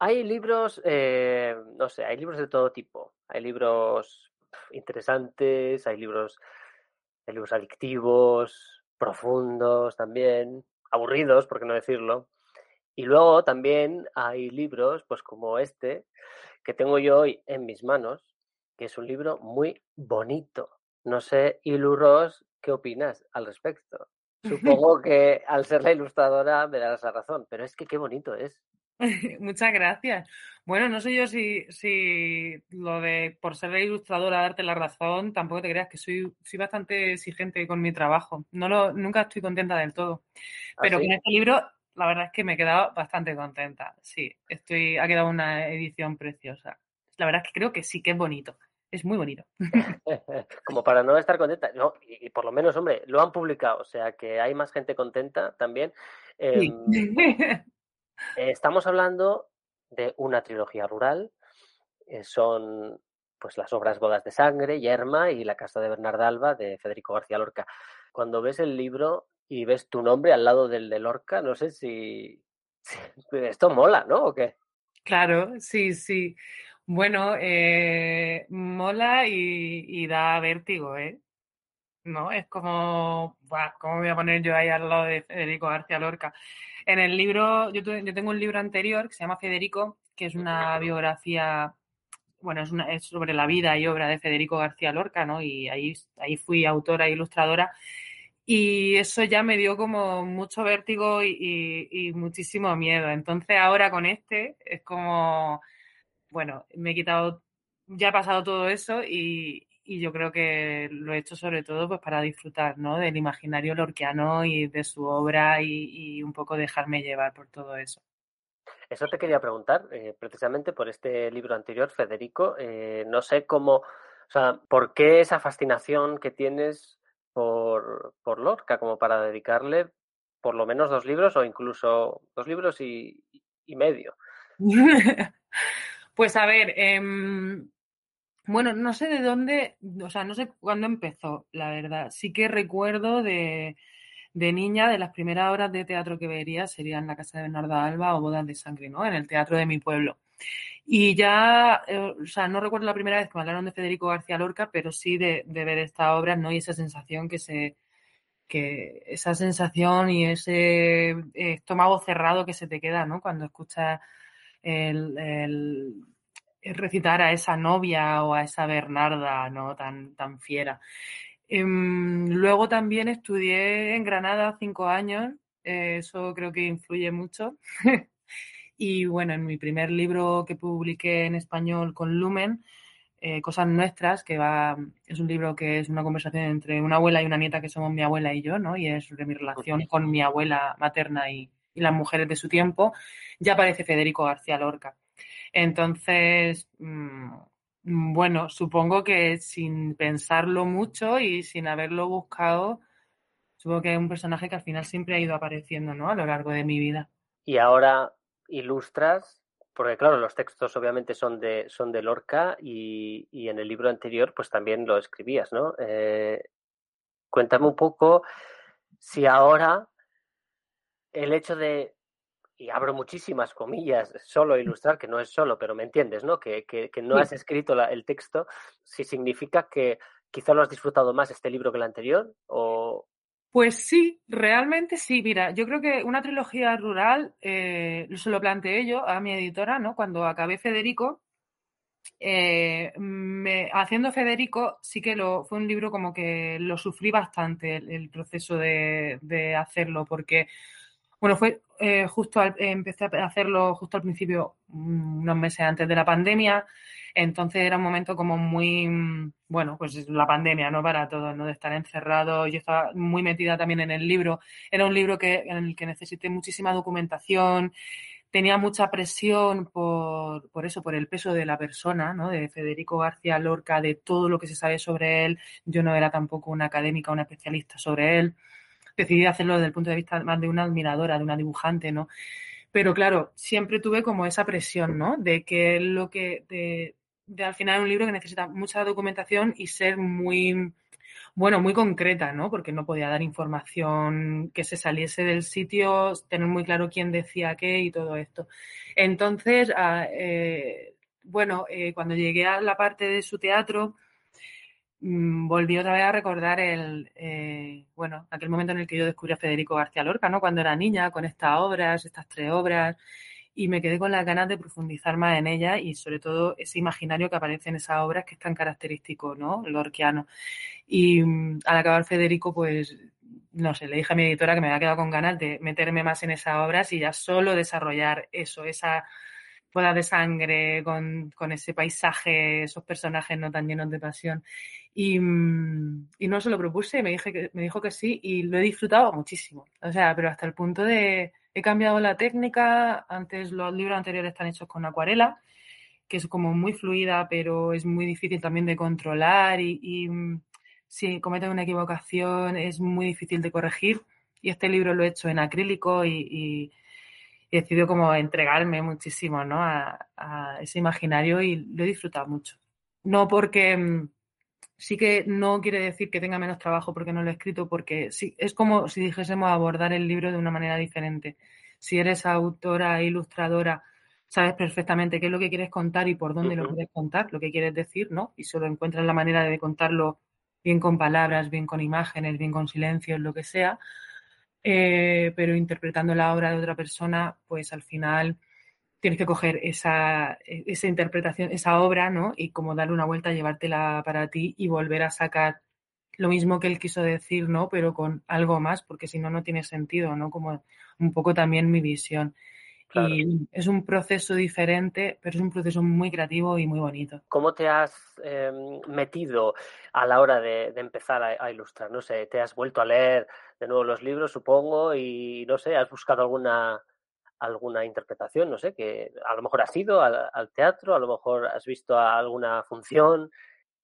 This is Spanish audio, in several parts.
Hay libros, eh, no sé, hay libros de todo tipo. Hay libros interesantes, hay libros, hay libros adictivos, profundos también, aburridos, por qué no decirlo. Y luego también hay libros, pues como este, que tengo yo hoy en mis manos, que es un libro muy bonito. No sé, Ilu Ross, ¿qué opinas al respecto? Supongo que al ser la ilustradora me darás la razón, pero es que qué bonito es. Muchas gracias. Bueno, no sé yo si, si lo de por ser la ilustradora darte la razón, tampoco te creas que soy, soy bastante exigente con mi trabajo. No lo, nunca estoy contenta del todo. ¿Ah, Pero sí? con este libro, la verdad es que me he quedado bastante contenta. Sí, estoy, ha quedado una edición preciosa. La verdad es que creo que sí que es bonito. Es muy bonito. Como para no estar contenta. No, y, y por lo menos, hombre, lo han publicado, o sea que hay más gente contenta también. Sí. Eh, Estamos hablando de una trilogía rural. eh, son pues las obras Bodas de Sangre, Yerma y La Casa de Bernarda Alba de Federico García Lorca. Cuando ves el libro y ves tu nombre al lado del de Lorca, no sé si, si esto mola, ¿no? ¿O qué? Claro, sí, sí. Bueno, eh, mola y, y da vértigo, ¿eh? ¿No? Es como, ¿cómo me voy a poner yo ahí al lado de Federico García Lorca? En el libro, yo, tu- yo tengo un libro anterior que se llama Federico, que es una biografía, bueno, es, una, es sobre la vida y obra de Federico García Lorca, ¿no? Y ahí, ahí fui autora e ilustradora. Y eso ya me dio como mucho vértigo y, y- y muchísimo miedo. Entonces ahora con este es como, bueno, me he quitado, ya ha pasado todo eso y, y yo creo que lo he hecho sobre todo pues para disfrutar, ¿no? Del imaginario lorquiano y de su obra y, y un poco dejarme llevar por todo eso. Eso te quería preguntar, eh, precisamente por este libro anterior, Federico. eh, no sé cómo, o sea, ¿por qué esa fascinación que tienes por, por Lorca, como para dedicarle por lo menos dos libros o incluso dos libros y, y medio? Pues a ver, em, bueno, no sé de dónde, o sea, no sé cuándo empezó, la verdad. Sí que recuerdo de, de niña, de las primeras horas de teatro que vería serían La Casa de Bernarda Alba o Bodas de Sangre, ¿no? En el teatro de mi pueblo. Y ya, eh, o sea, no recuerdo la primera vez que me hablaron de Federico García Lorca, pero sí de, de ver esta obra, ¿no? Y esa sensación que se, que esa sensación y ese eh, estómago cerrado que se te queda, ¿no? Cuando escuchas el- el recitar a esa novia o a esa Bernarda, ¿no? Tan, tan fiera. Em, luego también estudié en Granada cinco años, eh, eso creo que influye mucho. Y bueno, en mi primer libro que publiqué en español con Lumen, eh, Cosas Nuestras, que va, es un libro que es una conversación entre una abuela y una nieta que somos mi abuela y yo, ¿no? Y es sobre mi relación con mi abuela materna y, y las mujeres de su tiempo, ya aparece Federico García Lorca. Entonces, mm, bueno, supongo que sin pensarlo mucho y sin haberlo buscado, supongo que es un personaje que al final siempre ha ido apareciendo, ¿no? A lo largo de mi vida. Y ahora ilustras, porque claro, los textos obviamente son de, son de Lorca y, y en el libro anterior pues también lo escribías, ¿no? Eh, cuéntame un poco si ahora el hecho de, y abro muchísimas comillas, solo ilustrar, que no es solo, pero me entiendes, ¿no? Que, que, que no has escrito la- el texto, si significa que quizá lo has disfrutado más este libro que el anterior, o... Pues sí, realmente sí. Mira, yo creo que una trilogía rural, eh, se lo planteé yo a mi editora, ¿no? Cuando acabé Federico, eh, me- haciendo Federico, sí que lo, fue un libro como que lo sufrí bastante el, el proceso de, de hacerlo, porque, bueno, fue eh, justo al, empecé a hacerlo justo al principio, mm, unos meses antes de la pandemia, entonces era un momento como muy, mm, bueno, pues la pandemia, ¿no? Para todos, ¿no? De estar encerrado, yo estaba muy metida también en el libro, era un libro que, en el que necesité muchísima documentación, tenía mucha presión por, por, eso, por el peso de la persona, ¿no? De Federico García Lorca, de todo lo que se sabe sobre él. Yo no era tampoco una académica, una especialista sobre él. Decidí hacerlo desde el punto de vista más de una admiradora, de una dibujante, ¿no? Pero claro, siempre tuve como esa presión, ¿no? De que lo que, de, al final un libro que necesita mucha documentación y ser muy, bueno, muy concreta, ¿no? Porque no podía dar información que se saliese del sitio, tener muy claro quién decía qué y todo esto. Entonces, ah, eh, bueno, eh, cuando llegué a la parte de su teatro, volví otra vez a recordar el, eh, bueno, aquel momento en el que yo descubrí a Federico García Lorca, ¿no? Cuando era niña, con estas obras, estas tres obras, y me quedé con las ganas de profundizar más en ella y sobre todo ese imaginario que aparece en esas obras que es tan característico, ¿no? Lorquiano. Y mm, al acabar Federico, pues, no sé, le dije a mi editora que me había quedado con ganas de meterme más en esas obras y ya solo desarrollar eso, esa boda de sangre, con, con, ese paisaje, esos personajes no tan llenos de pasión. Y, mm, y, no se lo propuse, me, dije que, me dijo que sí y lo he disfrutado muchísimo. O sea, pero hasta el punto de, he cambiado la técnica, antes los libros anteriores están hechos con acuarela, que es como muy fluida, pero es muy difícil también de controlar y, y mm, si cometen una equivocación es muy difícil de corregir. Y este libro lo he hecho en acrílico y, y he decidido como entregarme muchísimo ¿no? a, a, ese imaginario y lo he disfrutado mucho. No porque mm, sí que no quiere decir que tenga menos trabajo porque no lo he escrito, porque sí, es como si dijésemos abordar el libro de una manera diferente. Si eres autora, ilustradora, sabes perfectamente qué es lo que quieres contar y por dónde uh -huh. lo quieres contar, lo que quieres decir, ¿no? Y solo encuentras la manera de contarlo bien con palabras, bien con imágenes, bien con silencios, lo que sea. Eh, pero interpretando la obra de otra persona, pues al final tienes que coger esa, esa interpretación, esa obra, ¿no? Y como darle una vuelta, llevártela para ti y volver a sacar lo mismo que él quiso decir, ¿no? Pero con algo más, porque si no, no tiene sentido, ¿no? Como un poco también mi visión. Claro. Y es un proceso diferente, pero es un proceso muy creativo y muy bonito. ¿Cómo te has eh, metido a la hora de, de empezar a, a, ilustrar? No sé, te has vuelto a leer de nuevo los libros, supongo, y no sé, has buscado alguna alguna interpretación, no sé, que a lo mejor has ido al, al teatro, a lo mejor has visto alguna función.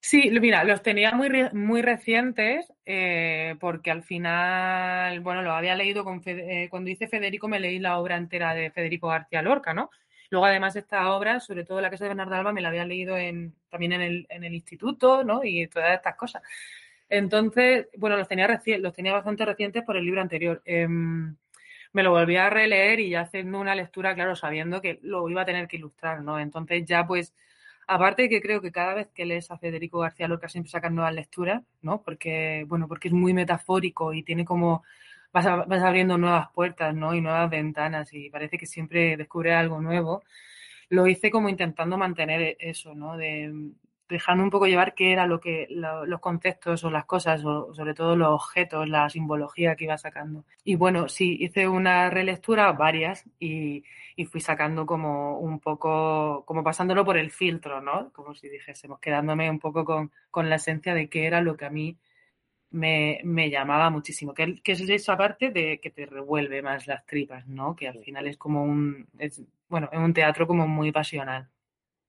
Sí, mira, los tenía muy, muy recientes eh, porque al final, bueno, lo había leído con Fede, eh, cuando hice Federico me leí la obra entera de Federico García Lorca, ¿no? Luego además esta obra, sobre todo la casa de Bernardo Alba, me la había leído en, también en el, instituto, ¿no? Y todas estas cosas. Entonces, bueno, los tenía, los tenía bastante recientes por el libro anterior. Eh, me lo volví a releer y ya haciendo una lectura, claro, sabiendo que lo iba a tener que ilustrar, ¿no? Entonces ya pues Aparte que creo que cada vez que lees a Federico García Lorca siempre sacan nuevas lecturas, ¿no? Porque, bueno, porque es muy metafórico y tiene como, vas, a, vas abriendo nuevas puertas, ¿no? Y nuevas ventanas y parece que siempre descubre algo nuevo. Lo hice como intentando mantener eso, ¿no? De, dejando un poco llevar qué era lo que lo, los conceptos o las cosas o sobre todo los objetos, la simbología que iba sacando. Y bueno, sí, hice una relectura, varias, y, y, fui sacando como un poco, como pasándolo por el filtro, ¿no? Como si dijésemos, quedándome un poco con, con la esencia de qué era lo que a mí me, me llamaba muchísimo, que, que, es esa parte de que te revuelve más las tripas, ¿no? Que al final es como un, es, bueno, es un teatro como muy pasional.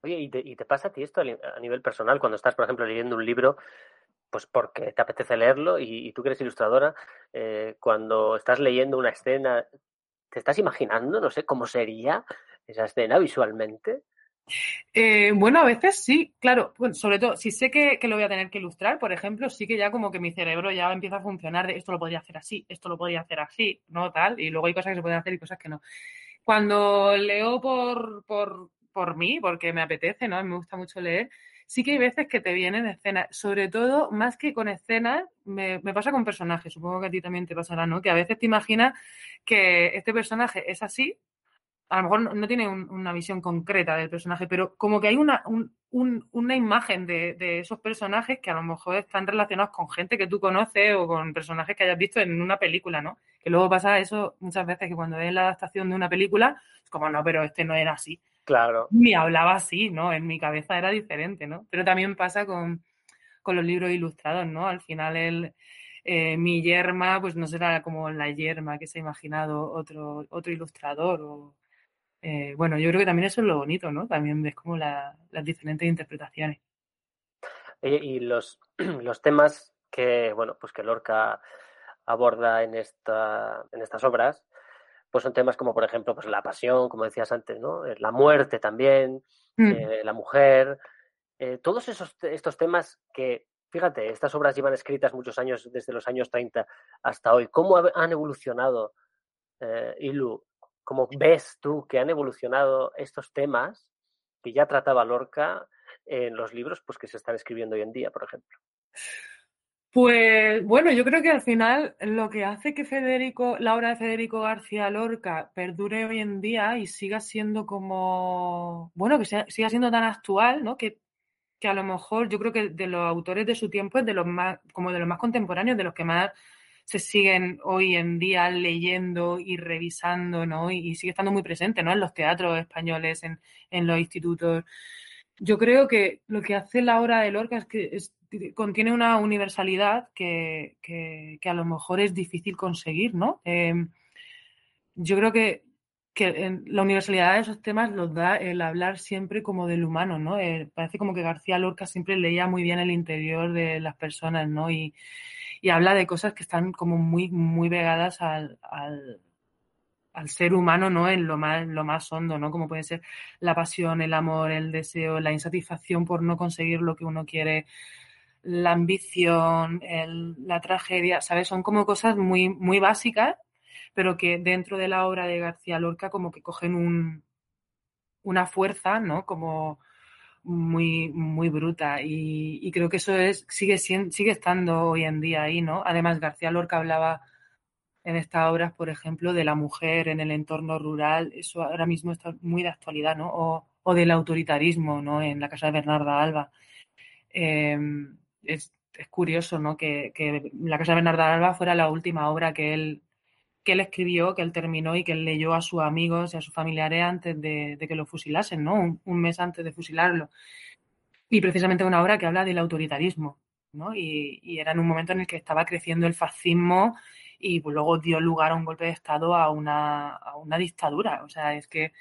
Oye, ¿y te, ¿y te, pasa a ti esto a nivel personal cuando estás, por ejemplo, leyendo un libro, pues porque te apetece leerlo y, y tú que eres ilustradora, eh, cuando estás leyendo una escena, ¿te estás imaginando, no sé, cómo sería esa escena visualmente? Eh, bueno, a veces sí, claro, bueno, sobre todo si sé que, que, lo voy a tener que ilustrar, por ejemplo, sí que ya como que mi cerebro ya empieza a funcionar de esto lo podría hacer así, esto lo podría hacer así, no tal, y luego hay cosas que se pueden hacer y cosas que no. Cuando leo por, por por mí, porque me apetece, ¿no? Me gusta mucho leer. Sí que hay veces que te vienen escenas, sobre todo, más que con escenas, me, pasa con personajes, supongo que a ti también te pasará, ¿no? Que a veces te imaginas que este personaje es así, a lo mejor no, tiene un, una visión concreta del personaje, pero como que hay una, un, un, una imagen de, de, esos personajes que a lo mejor están relacionados con gente que tú conoces o con personajes que hayas visto en una película, ¿no? Que luego pasa eso muchas veces que cuando ves la adaptación de una película, es como, no, pero este no era así. Claro. Ni hablaba así, ¿no? En mi cabeza era diferente, ¿no? Pero también pasa con, con los libros ilustrados, ¿no? Al final el, eh, mi yerma, pues no será como la yerma que se ha imaginado otro, otro ilustrador. O, Eh, bueno, yo creo que también eso es lo bonito, ¿no? También ves como las diferentes interpretaciones. Y los, los temas que, bueno, pues que Lorca aborda en, esta, en estas obras, pues son temas como, por ejemplo, pues la pasión, como decías antes, ¿no? Eh, la muerte también, mm. eh, la mujer, todos esos, estos temas que, fíjate, estas obras llevan escritas muchos años, desde los años 30 hasta hoy. ¿Cómo han evolucionado, Ilu, ¿Cómo ves tú que han evolucionado estos temas que ya trataba Lorca en los libros pues, que se están escribiendo hoy en día, por ejemplo? Pues bueno, yo creo que al final lo que hace que Federico, la obra de Federico García Lorca perdure hoy en día y siga siendo como, bueno, que siga siendo tan actual, ¿no? Que, que a lo mejor yo creo que de los autores de su tiempo es de los más, como de los más contemporáneos, de los que más se siguen hoy en día leyendo y revisando, ¿no? Y, sigue estando muy presente, ¿no? En los teatros españoles, en, los institutos. Yo creo que lo que hace la obra de Lorca es que contiene una universalidad que, a lo mejor es difícil conseguir, ¿no? Em, yo creo que, la universalidad de esos temas los da el hablar siempre como del humano, ¿no? Eh, parece como que García Lorca siempre leía muy bien el interior de las personas, ¿no? Y, y habla de cosas que están como muy, muy pegadas al, al, ser humano, ¿no? En lo más, lo más hondo, ¿no? Como puede ser la pasión, el amor, el deseo, la insatisfacción por no conseguir lo que uno quiere, la ambición, la tragedia, ¿sabes? Son como cosas muy, muy básicas, pero que dentro de la obra de García Lorca como que cogen un, una fuerza, ¿no? Como muy, muy bruta y, creo que eso es, sigue, sigue estando hoy en día ahí, ¿no? Además, García Lorca hablaba en estas obras, por ejemplo, de la mujer en el entorno rural, eso ahora mismo está muy de actualidad, ¿no? O, del autoritarismo, ¿no? En la casa de Bernarda Alba. Em, es, curioso, ¿no? Que, que, la casa de Bernarda Alba fuera la última obra que él que él escribió, que él terminó y que él leyó a sus amigos y a sus familiares antes de, que lo fusilasen, ¿no? Un, mes antes de fusilarlo. Y precisamente una obra que habla del autoritarismo, ¿no? Y, era en un momento en el que estaba creciendo el fascismo y pues, luego dio lugar a un golpe de Estado a una, a una dictadura. O sea, es que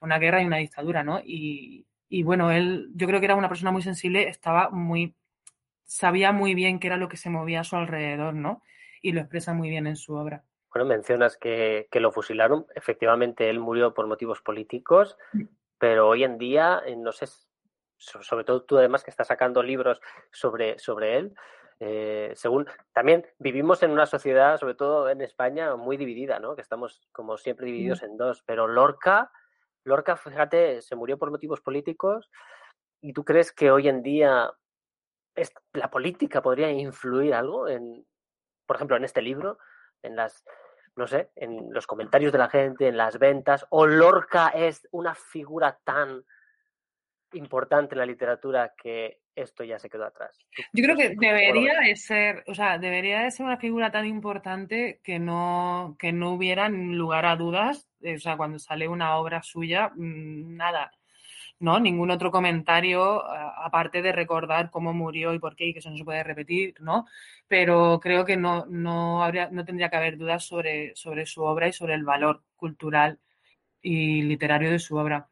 una guerra y una dictadura, ¿no? Y, y bueno, él, yo creo que era una persona muy sensible, estaba muy, sabía muy bien qué era lo que se movía a su alrededor, ¿no? Y lo expresa muy bien en su obra. Bueno, mencionas que, lo fusilaron. Efectivamente, él murió por motivos políticos, mm. pero hoy en día, eh, no sé, sobre todo tú además que estás sacando libros sobre, sobre él, eh, según también vivimos en una sociedad, sobre todo en España, muy dividida, ¿no? Que estamos como siempre divididos mm. en dos. Pero Lorca, Lorca, fíjate, se murió por motivos políticos. ¿Y tú crees que hoy en día la política podría influir algo en, por ejemplo, en este libro, en las no sé, en los comentarios de la gente, en las ventas, o Lorca es una figura tan importante en la literatura que esto ya se quedó atrás. Yo creo que debería de ser, o sea, debería de ser una figura tan importante que no, que no hubiera lugar a dudas, o sea, cuando sale una obra suya, mm, nada, ¿no? Ningún otro comentario, aparte de recordar cómo murió y por qué, y que eso no se puede repetir, ¿no? Pero creo que no, no, habría, no tendría que haber dudas sobre, sobre su obra y sobre el valor cultural y literario de su obra.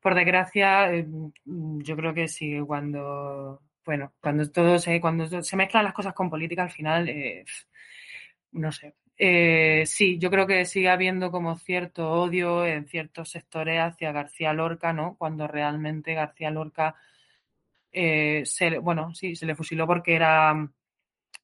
Por desgracia, eh, yo creo que sí, cuando, bueno, cuando todo se, cuando se mezclan las cosas con política, al final, eh, no sé, eh, sí, yo creo que sigue habiendo como cierto odio en ciertos sectores hacia García Lorca, ¿no? Cuando realmente García Lorca, eh, se, bueno, sí, se le fusiló porque era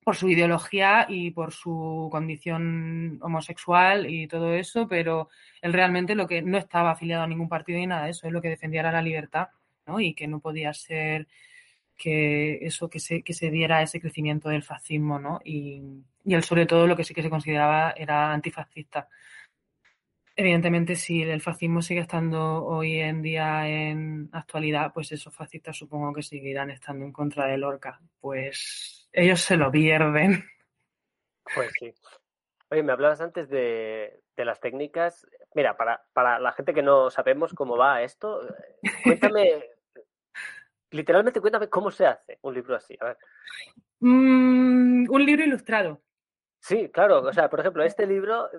por su ideología y por su condición homosexual y todo eso, pero él realmente lo que no estaba afiliado a ningún partido ni nada de eso, es lo que defendía era la libertad, ¿no? Y que no podía ser que eso, que se, que se diera ese crecimiento del fascismo, ¿no? Y, y él sobre todo lo que sí que se consideraba era antifascista. Evidentemente, si el fascismo sigue estando hoy en día en actualidad, pues esos fascistas supongo que seguirán estando en contra de Lorca. Pues ellos se lo pierden. Pues sí. Oye, me hablabas antes de, de las técnicas. Mira, para, para la gente que no sabemos cómo va esto, cuéntame literalmente cuéntame cómo se hace un libro así. A ver. Mm, un libro ilustrado. Sí, claro. O sea, por ejemplo, este libro,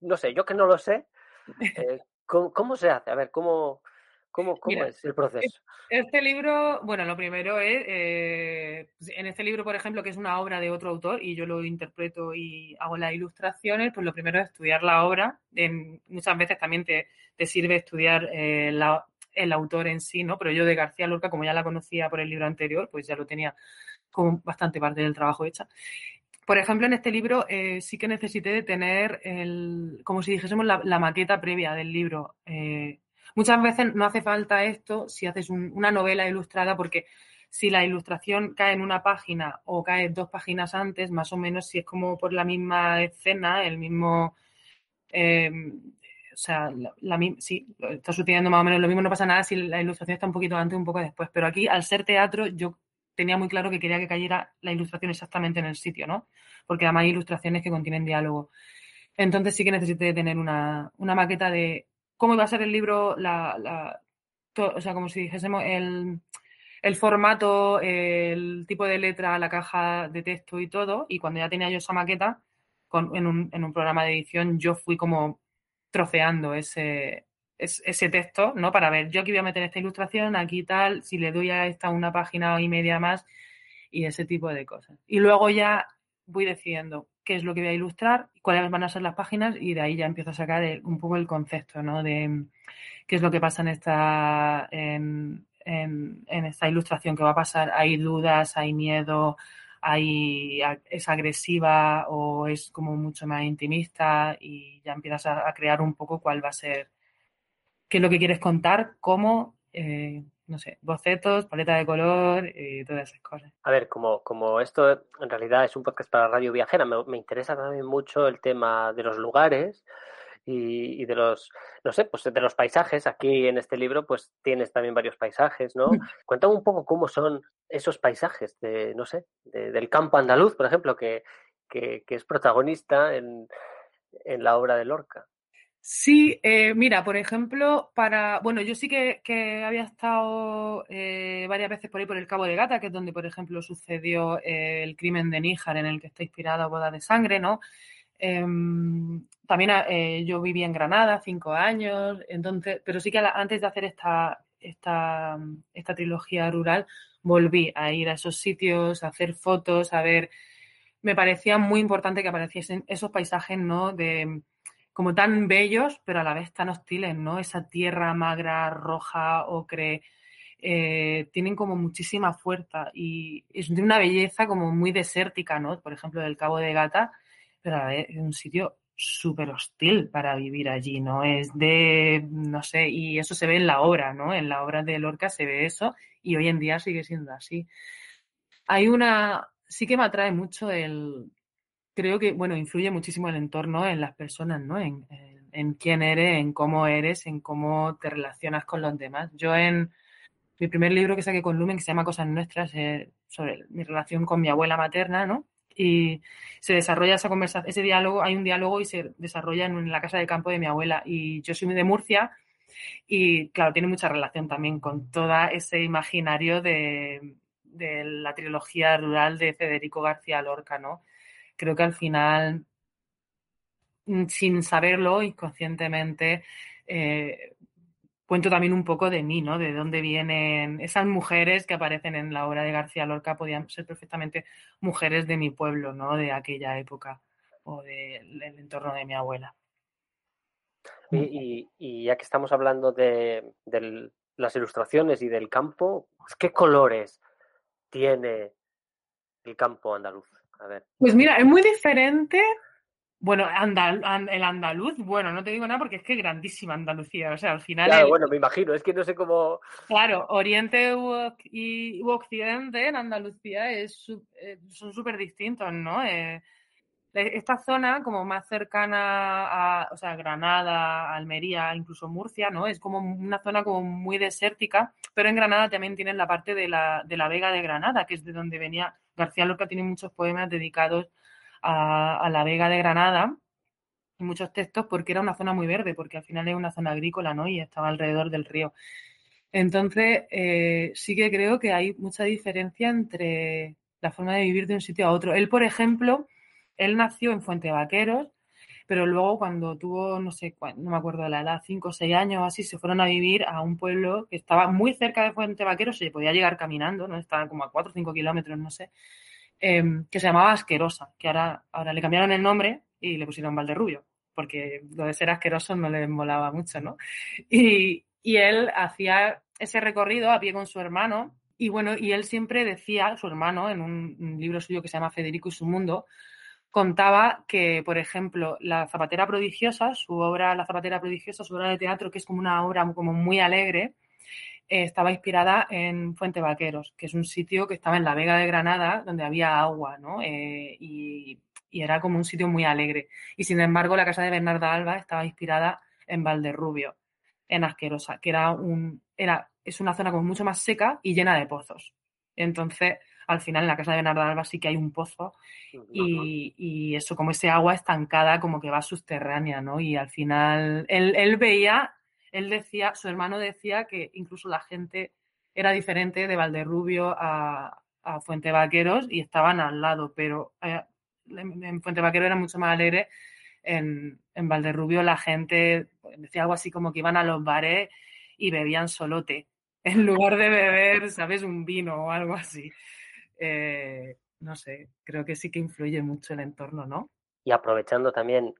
no sé, yo que no lo sé, eh, ¿Cómo, se hace? A ver, ¿cómo, cómo, cómo es el proceso? Este libro, bueno, lo primero es, eh, pues, en este libro, por ejemplo, que es una obra de otro autor y yo lo interpreto y hago las ilustraciones, pues lo primero es estudiar la obra. muchas veces también te, sirve estudiar eh, el autor en sí, ¿no? Pero yo de García Lorca, como ya la conocía por el libro anterior, pues ya lo tenía como bastante parte del trabajo hecha. Por ejemplo, en este libro eh, sí que necesité de tener, el, como si dijésemos, la, maqueta previa del libro. Muchas veces no hace falta esto si haces una novela ilustrada porque si la ilustración cae en una página o cae dos páginas antes, más o menos si es como por la misma escena, el mismo... Em, o sea, la, si está sucediendo más o menos lo mismo, no pasa nada si la ilustración está un poquito antes un poco después. Pero aquí, al ser teatro, yo tenía muy claro que quería que cayera la ilustración exactamente en el sitio, ¿no? Porque además hay ilustraciones que contienen diálogo. Entonces sí que necesité tener una, una maqueta de cómo iba a ser el libro, la, o sea, como si dijésemos el, formato, el tipo de letra, la caja de texto y todo. Y cuando ya tenía yo esa maqueta, en, un, programa de edición, yo fui como troceando ese, ese, texto, ¿no? Para ver, yo aquí voy a meter esta ilustración, aquí tal, si le doy a esta una página y media más y ese tipo de cosas. Y luego ya voy decidiendo qué es lo que voy a ilustrar, cuáles van a ser las páginas y de ahí ya empiezo a sacar un poco el concepto, ¿no? De qué es lo que pasa en esta, en, esta ilustración que va a pasar. Hay dudas, hay miedo, hay, es agresiva o es como mucho más intimista y ya empiezas a, crear un poco cuál va a ser, qué es lo que quieres contar, cómo, eh, no sé, bocetos, paleta de color y todas esas cosas. A ver, como, como esto en realidad es un podcast para Radio Viajera, me, interesa también mucho el tema de los lugares y, de los, no sé, pues de los paisajes. Aquí en este libro pues tienes también varios paisajes, ¿no? Mm. Cuéntame un poco cómo son esos paisajes de, no sé, del campo andaluz, por ejemplo, que, que, que es protagonista en, en la obra de Lorca. Sí, eh, mira, por ejemplo, para, bueno, yo sí que, había estado eh, varias veces por ahí por el Cabo de Gata, que es donde, por ejemplo, sucedió eh, el crimen de Níjar, en el que está inspirada Boda de Sangre, ¿no? Em, también yo viví en Granada cinco años, entonces, pero sí que antes de hacer esta, esta, esta trilogía rural, volví a ir a esos sitios, a hacer fotos, a ver, me parecía muy importante que apareciesen esos paisajes, ¿no? De como tan bellos, pero a la vez tan hostiles, ¿no? Esa tierra magra, roja, ocre, eh, tienen como muchísima fuerza y es de una belleza como muy desértica, ¿no? Por ejemplo, del Cabo de Gata, pero a la vez es un sitio súper hostil para vivir allí, ¿no? Es de, no sé, y eso se ve en la obra, ¿no? En la obra de Lorca se ve eso y hoy en día sigue siendo así. Hay una, sí que me atrae mucho el, creo que, bueno, influye muchísimo el entorno en las personas, ¿no? En, quién eres, en cómo eres, en cómo te relacionas con los demás. Yo en mi primer libro que saqué con Lumen, que se llama Cosas Nuestras, eh, sobre mi relación con mi abuela materna, ¿no? Y se desarrolla esa conversación, ese diálogo, hay un diálogo y se desarrolla en, la casa de campo de mi abuela. Y yo soy de Murcia y, claro, tiene mucha relación también con todo ese imaginario de, de la trilogía rural de Federico García Lorca, ¿no? Creo que al final, mm, sin saberlo, inconscientemente, eh, cuento también un poco de mí, ¿no? De dónde vienen esas mujeres que aparecen en la obra de García Lorca, podían ser perfectamente mujeres de mi pueblo, ¿no? De aquella época o del entorno de mi abuela. Y, ya que estamos hablando de, de, las ilustraciones y del campo, ¿qué colores tiene el campo andaluz? Pues mira, es muy diferente. Bueno, el andaluz, bueno, no te digo nada porque es que es grandísima Andalucía. O sea, al final. Claro, bueno, me imagino, es que no sé cómo. Claro, Oriente y Occidente en Andalucía es, eh, son súper distintos, ¿no? Eh, esta zona como más cercana a, o sea, Granada, Almería, incluso Murcia, ¿no? Es como una zona como muy desértica, pero en Granada también tienen la parte de la, de la Vega de Granada, que es de donde venía García Lorca, tiene muchos poemas dedicados a, la Vega de Granada y muchos textos porque era una zona muy verde, porque al final es una zona agrícola, ¿no? Y estaba alrededor del río. Entonces, eh, sí que creo que hay mucha diferencia entre la forma de vivir de un sitio a otro. Él, por ejemplo, él nació en Fuente Vaqueros, pero luego cuando tuvo, no sé, no me acuerdo de la edad, 5 o 6 años así, se fueron a vivir a un pueblo que estaba muy cerca de Fuente Vaquero, se podía llegar caminando, ¿no? Estaba como a 4 o 5 kilómetros, no sé, em, que se llamaba Asquerosa, que ahora, ahora le cambiaron el nombre y le pusieron Valderrubio, porque lo de ser asqueroso no le molaba mucho, ¿no? Y, y él hacía ese recorrido a pie con su hermano, y bueno, y él siempre decía, su hermano, en un libro suyo que se llama Federico y su mundo, contaba que, por ejemplo, La Zapatera Prodigiosa, su obra La Zapatera Prodigiosa, su obra de teatro, que es como una obra como muy alegre, eh, estaba inspirada en Fuente Vaqueros, que es un sitio que estaba en la Vega de Granada, donde había agua, ¿no? Eh, y, era como un sitio muy alegre. Y sin embargo, la casa de Bernarda Alba estaba inspirada en Valderrubio, en Asquerosa, que era un, era, es una zona como mucho más seca y llena de pozos. Entonces, al final en la casa de Bernardo Alba sí que hay un pozo y, eso, como ese agua estancada, como que va subterránea, ¿no? Y al final él, veía, él decía, su hermano decía que incluso la gente era diferente de Valderrubio a, Fuente Vaqueros y estaban al lado, pero eh, en Fuente Vaquero era mucho más alegre. En, en Valderrubio la gente decía algo así como que iban a los bares y bebían solo té en lugar de beber, ¿sabes? Un vino o algo así. Eh, no sé, creo que sí que influye mucho el entorno, ¿no? Y aprovechando también,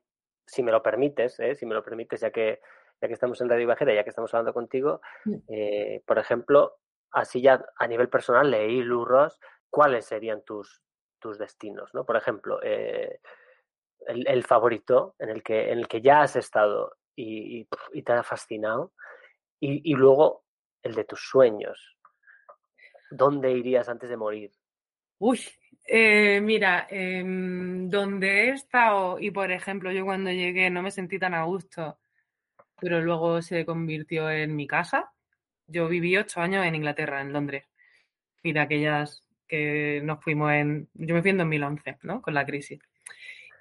si me lo permites, ¿eh? si me lo permites, ya que, ya que estamos en Radio Bajera, ya que estamos hablando contigo, mm. eh, por ejemplo, así ya a nivel personal, leí Lurros, ¿cuáles serían tus, tus destinos? ¿no? Por ejemplo, el, el, favorito en el, que, en el que ya has estado y, y, te ha fascinado, y, y luego el de tus sueños. ¿Dónde irías antes de morir? Uy, eh, mira, em, donde he estado y por ejemplo yo cuando llegué no me sentí tan a gusto, pero luego se convirtió en mi casa. Yo viví ocho años en Inglaterra, en Londres, de aquellas que nos fuimos en, yo me fui en 2011, ¿no? Con la crisis.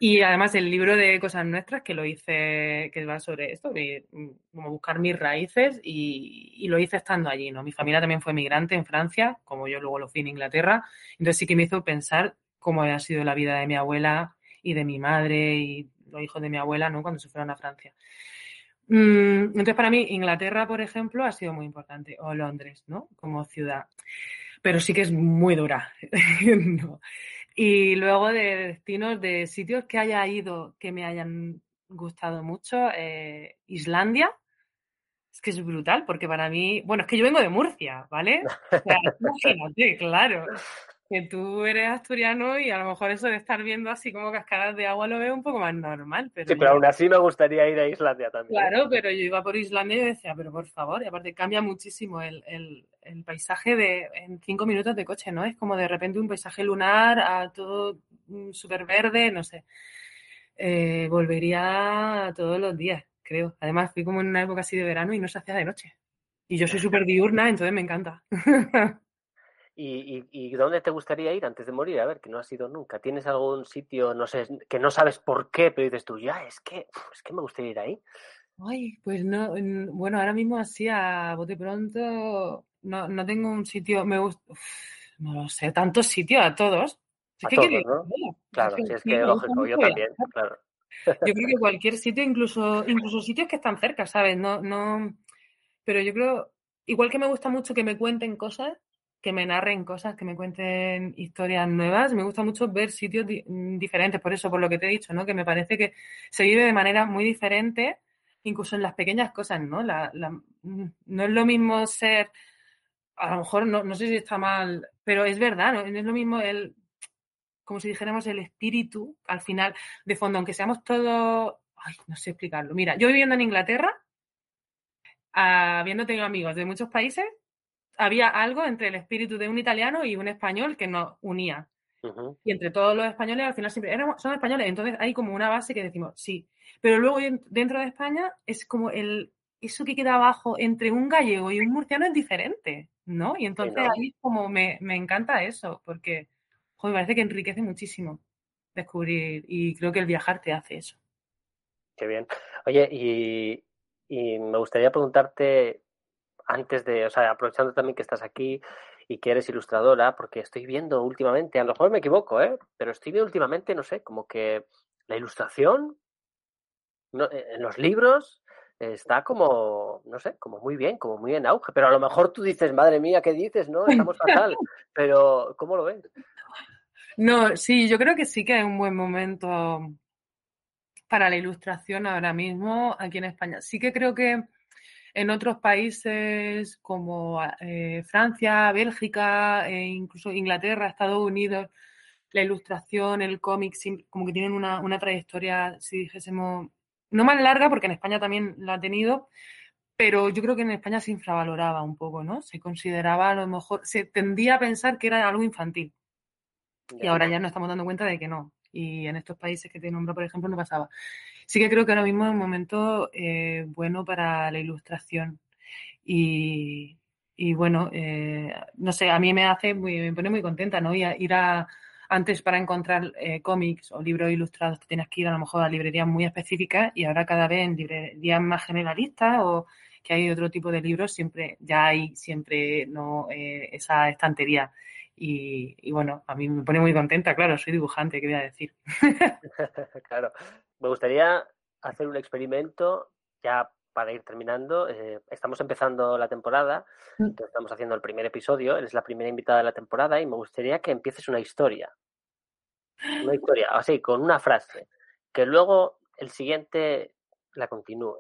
Y además el libro de Cosas Nuestras, que lo hice, que va sobre esto, de mm, como buscar mis raíces y, lo hice estando allí, ¿no? Mi familia también fue migrante en Francia, como yo luego lo fui en Inglaterra, entonces sí que me hizo pensar cómo ha sido la vida de mi abuela y de mi madre y los hijos de mi abuela, ¿no? Cuando se fueron a Francia. Mm, entonces para mí Inglaterra, por ejemplo, ha sido muy importante, o Londres, ¿no? Como ciudad. Pero sí que es muy dura. ¿no? Y luego de destinos, de sitios que haya ido que me hayan gustado mucho, eh, Islandia. Es que es brutal, porque para mí, bueno, es que yo vengo de Murcia, ¿vale? imagínate, claro que tú eres asturiano y a lo mejor eso de estar viendo así como cascadas de agua lo veo un poco más normal. Pero sí, pero aún así me gustaría ir a Islandia también. Claro, pero yo iba por Islandia y decía, pero por favor, y aparte cambia muchísimo el, paisaje de en cinco minutos de coche, ¿no? Es como de repente un paisaje lunar a todo mm, súper verde, no sé. Eh, volvería todos los días, creo. Además, fui como en una época así de verano y no se hacía de noche. Y yo soy súper diurna, entonces me encanta. ¿Y, dónde te gustaría ir antes de morir? A ver, que no has ido nunca. ¿Tienes algún sitio, no sé, que no sabes por qué, pero dices tú, ya, es que, es que me gustaría ir ahí? Ay, pues no, bueno, ahora mismo así a bote pronto, no, no tengo un sitio, me gusta, no lo sé, tantos sitios, a todos. a todos, ¿no? Claro, si es que, lógico, yo también, claro. Yo creo que cualquier sitio, incluso, incluso sitios que están cerca, ¿sabes? No, no, pero yo creo, igual que me gusta mucho que me cuenten cosas, que me narren cosas, que me cuenten historias nuevas. Me gusta mucho ver sitios diferentes, por eso, por lo que te he dicho, ¿no? Que me parece que se vive de manera muy diferente, incluso en las pequeñas cosas, ¿no? La, mm, no es lo mismo ser, a lo mejor no, no sé si está mal, pero es verdad, ¿no? es lo mismo el, como si dijéramos el espíritu, al final, de fondo, aunque seamos todos, ay, no sé explicarlo. Mira, yo viviendo en Inglaterra, habiendo tenido amigos de muchos países, había algo entre el espíritu de un italiano y un español que nos unía. Y entre todos los españoles, al final siempre éramos, son españoles, entonces hay como una base que decimos, sí. Pero luego dentro de España es como el, eso que queda abajo entre un gallego y un murciano es diferente, ¿no? Y entonces ahí como me, me, encanta eso, porque joder, me parece que enriquece muchísimo descubrir y creo que el viajar te hace eso. Qué bien. Oye, y, y me gustaría preguntarte, antes de, o sea, aprovechando también que estás aquí y que eres ilustradora, porque estoy viendo últimamente, a lo mejor me equivoco, ¿eh? pero estoy viendo últimamente, no sé, como que la ilustración eh, en los libros está como, no sé, como muy bien, como muy en auge. Pero a lo mejor tú dices, madre mía, ¿qué dices? No, estamos fatal. Pero, ¿cómo lo ves? No, sí, yo creo que sí que es un buen momento para la ilustración ahora mismo aquí en España. Sí que creo que en otros países como eh, Francia, Bélgica, e incluso Inglaterra, Estados Unidos, la ilustración, el cómic, como que tienen una, una trayectoria, si dijésemos, no más larga, porque en España también la ha tenido, pero yo creo que en España se infravaloraba un poco, ¿no? Se consideraba a lo mejor, se tendía a pensar que era algo infantil. Y ahora ya nos estamos dando cuenta de que no. Y en estos países que te nombro, por ejemplo, no pasaba. Sí que creo que ahora mismo es un momento eh, bueno para la ilustración. Y, y bueno, eh, no sé, a mí me hace, muy, me pone muy contenta, ¿no? Ir a, antes para encontrar eh, cómics o libros ilustrados tienes que ir a lo mejor a librerías muy específicas y ahora cada vez en librerías más generalistas o que hay otro tipo de libros siempre ya hay siempre no eh, esa estantería. Y, y, bueno a mí me pone muy contenta claro soy dibujante qué voy a decir claro me gustaría hacer un experimento ya para ir terminando, eh, estamos empezando la temporada, mm. estamos haciendo el primer episodio, eres la primera invitada de la temporada y me gustaría que empieces una historia. Una historia, así, con una frase, que luego el siguiente la continúe.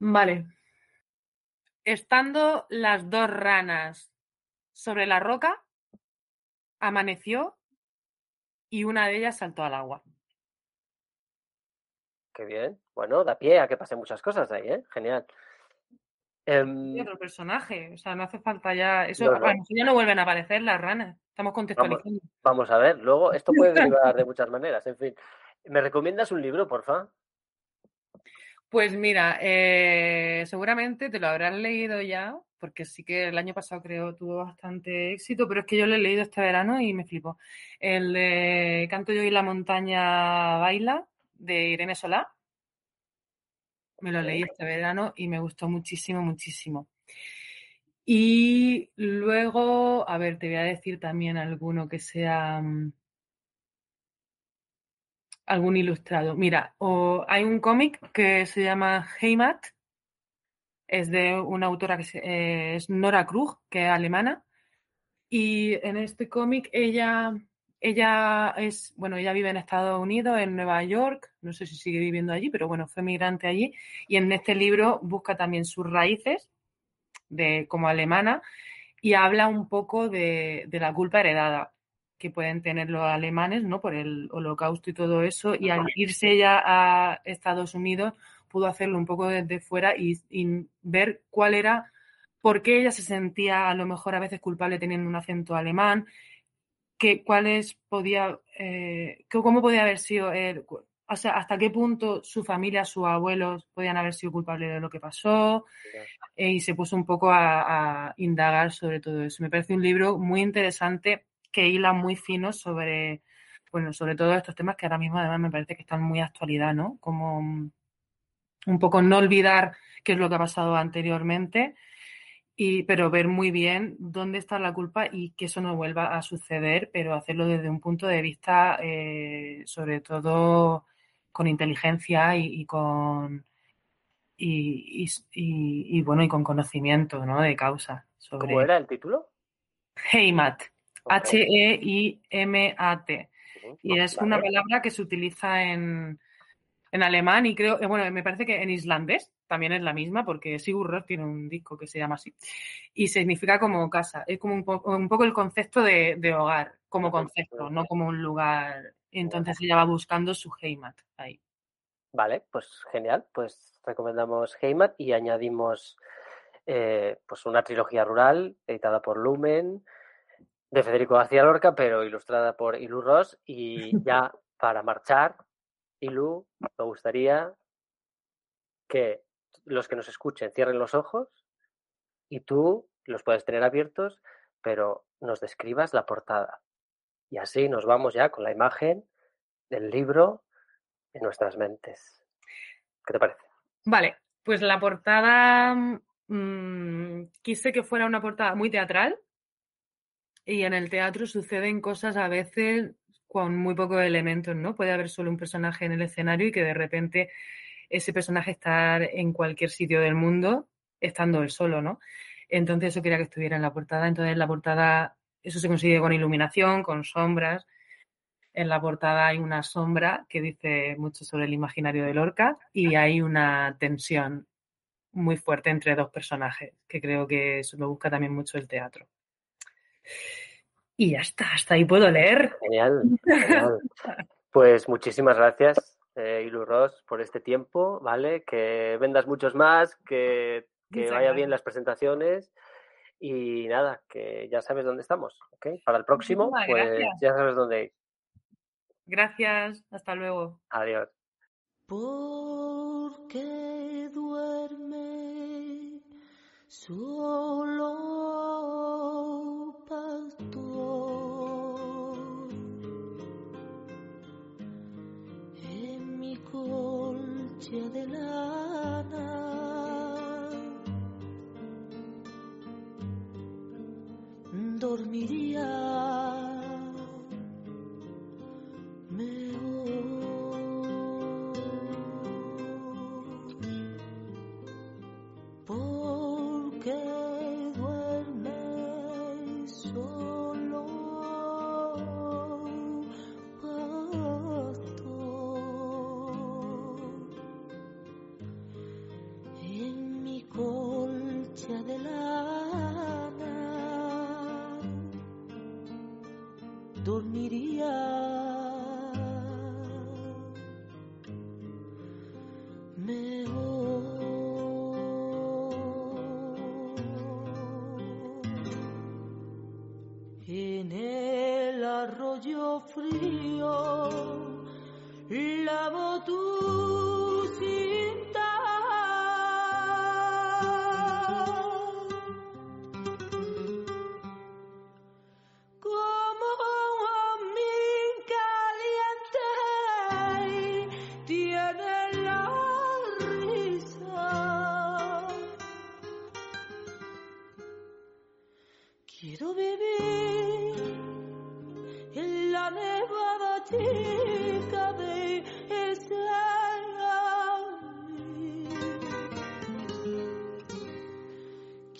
Vale. Estando las dos ranas sobre la roca, amaneció y una de ellas saltó al agua. Qué bien. Bueno, da pie a que pasen muchas cosas ahí, ¿eh? Genial. Eh, otro personaje, o sea, no hace falta ya. Eso, no, no. ya no vuelven a aparecer las ranas. Estamos contextualizando. Vamos, vamos a ver, luego esto puede derivar de muchas maneras. En fin, ¿me recomiendas un libro, porfa? Pues mira, eh, seguramente te lo habrás leído ya, porque sí que el año pasado creo tuvo bastante éxito, pero es que yo lo he leído este verano y me flipo. El de Canto yo y la montaña baila, de Irene Solá. Me lo leí este verano y me gustó muchísimo, muchísimo. Y luego, a ver, te voy a decir también alguno que sea um, algún ilustrado. Mira, o hay un cómic que se llama Heimat, es de una autora que se, eh, es Nora Krug, que es alemana, y en este cómic ella ella es, bueno, ella vive en Estados Unidos, en Nueva York, no sé si sigue viviendo allí, pero bueno, fue migrante allí. Y en este libro busca también sus raíces de, como alemana y habla un poco de, de la culpa heredada que pueden tener los alemanes, ¿no? Por el holocausto y todo eso. Y al irse ella a Estados Unidos, pudo hacerlo un poco desde fuera y, y ver cuál era, por qué ella se sentía a lo mejor a veces culpable teniendo un acento alemán que, cuáles podía, eh, cómo podía haber sido o sea, hasta qué punto su familia, sus abuelos podían haber sido culpables de lo que pasó eh, y se puso un poco a, a, indagar sobre todo eso. Me parece un libro muy interesante que hila muy fino sobre, bueno, sobre todo estos temas que ahora mismo además me parece que están muy actualidad, ¿no? Como un poco no olvidar qué es lo que ha pasado anteriormente y, pero ver muy bien dónde está la culpa y que eso no vuelva a suceder, pero hacerlo desde un punto de vista, eh, sobre todo con inteligencia y, y con y, y, bueno y con conocimiento ¿no? de causa. Sobre... ¿Cómo era el título? Heimat. H-E-I-M-A-T. Y es una palabra que se utiliza en, en alemán y creo, bueno, me parece que en islandés también es la misma porque Sigur Rós tiene un disco que se llama así. Y significa como casa. Es como un, po un poco el concepto de, de, hogar, como concepto, no como un lugar. Entonces ella va buscando su Heimat ahí. Vale, pues genial. Pues recomendamos Heimat y añadimos eh, pues una trilogía rural editada por Lumen de Federico García Lorca, pero ilustrada por Ilu Ross. Y ya para marchar, Ilu, me gustaría que los que nos escuchen cierren los ojos y tú los puedes tener abiertos, pero nos describas la portada. Y así nos vamos ya con la imagen del libro en nuestras mentes. ¿Qué te parece? Vale, pues la portada mmm, quise que fuera una portada muy teatral y en el teatro suceden cosas a veces con muy pocos elementos, ¿no? Puede haber solo un personaje en el escenario y que de repente ese personaje estar en cualquier sitio del mundo estando él solo, ¿no? Entonces eso quería que estuviera en la portada. Entonces en la portada eso se consigue con iluminación, con sombras. En la portada hay una sombra que dice mucho sobre el imaginario de Lorca y hay una tensión muy fuerte entre dos personajes, que creo que eso lo busca también mucho el teatro. Y ya está, hasta ahí puedo leer. Genial, genial. Pues muchísimas gracias, eh, Ilu Ross, por este tiempo, ¿vale? Que vendas muchos más, que, que vaya bien las presentaciones y nada, que ya sabes dónde estamos, ¿ok? Para el próximo, pues gracias. ya sabes dónde ir. Gracias, hasta luego. Adiós. Porque duerme solo colcha de lana. Dormiría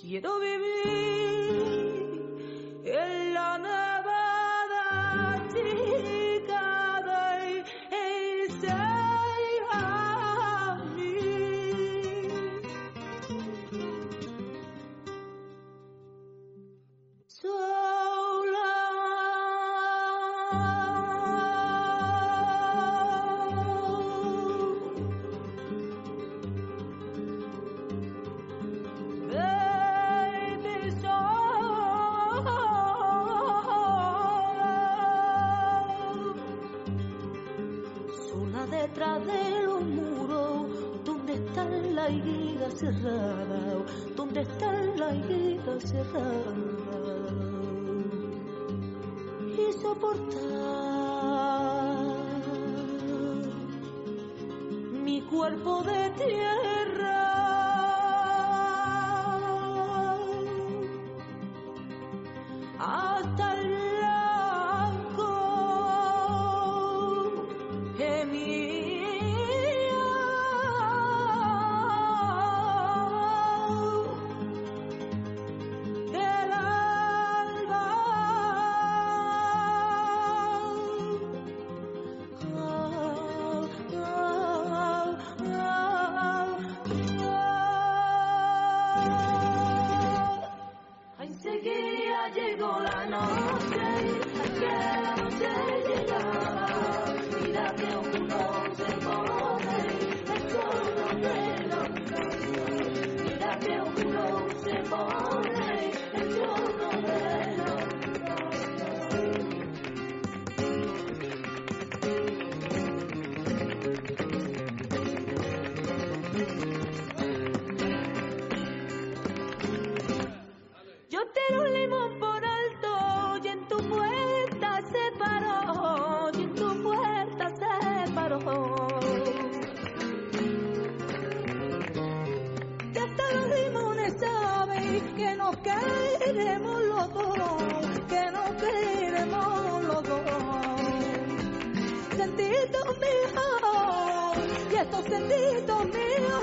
Quiero vivir que nos queremos los dos, que nos queremos los dos. sentidos míos, y estos sentidos míos,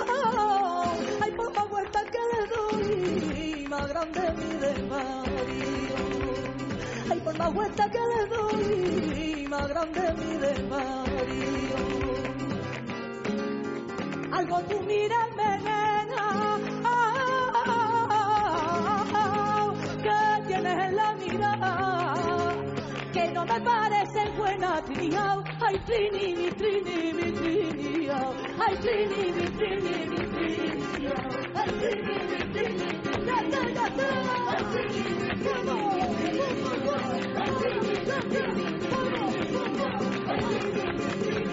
ay por más vueltas que le doy, más grande mi desvarío. Ay por más vueltas que le doy, más grande mi desvarío. Algo tú miras Me parece buena tía. Ay trini mi trini mi trini yao trini mi trini mi trini yao trini mi trini da da da da trini mi trini mi trini trini mi trini mi trini Hai trini mi trini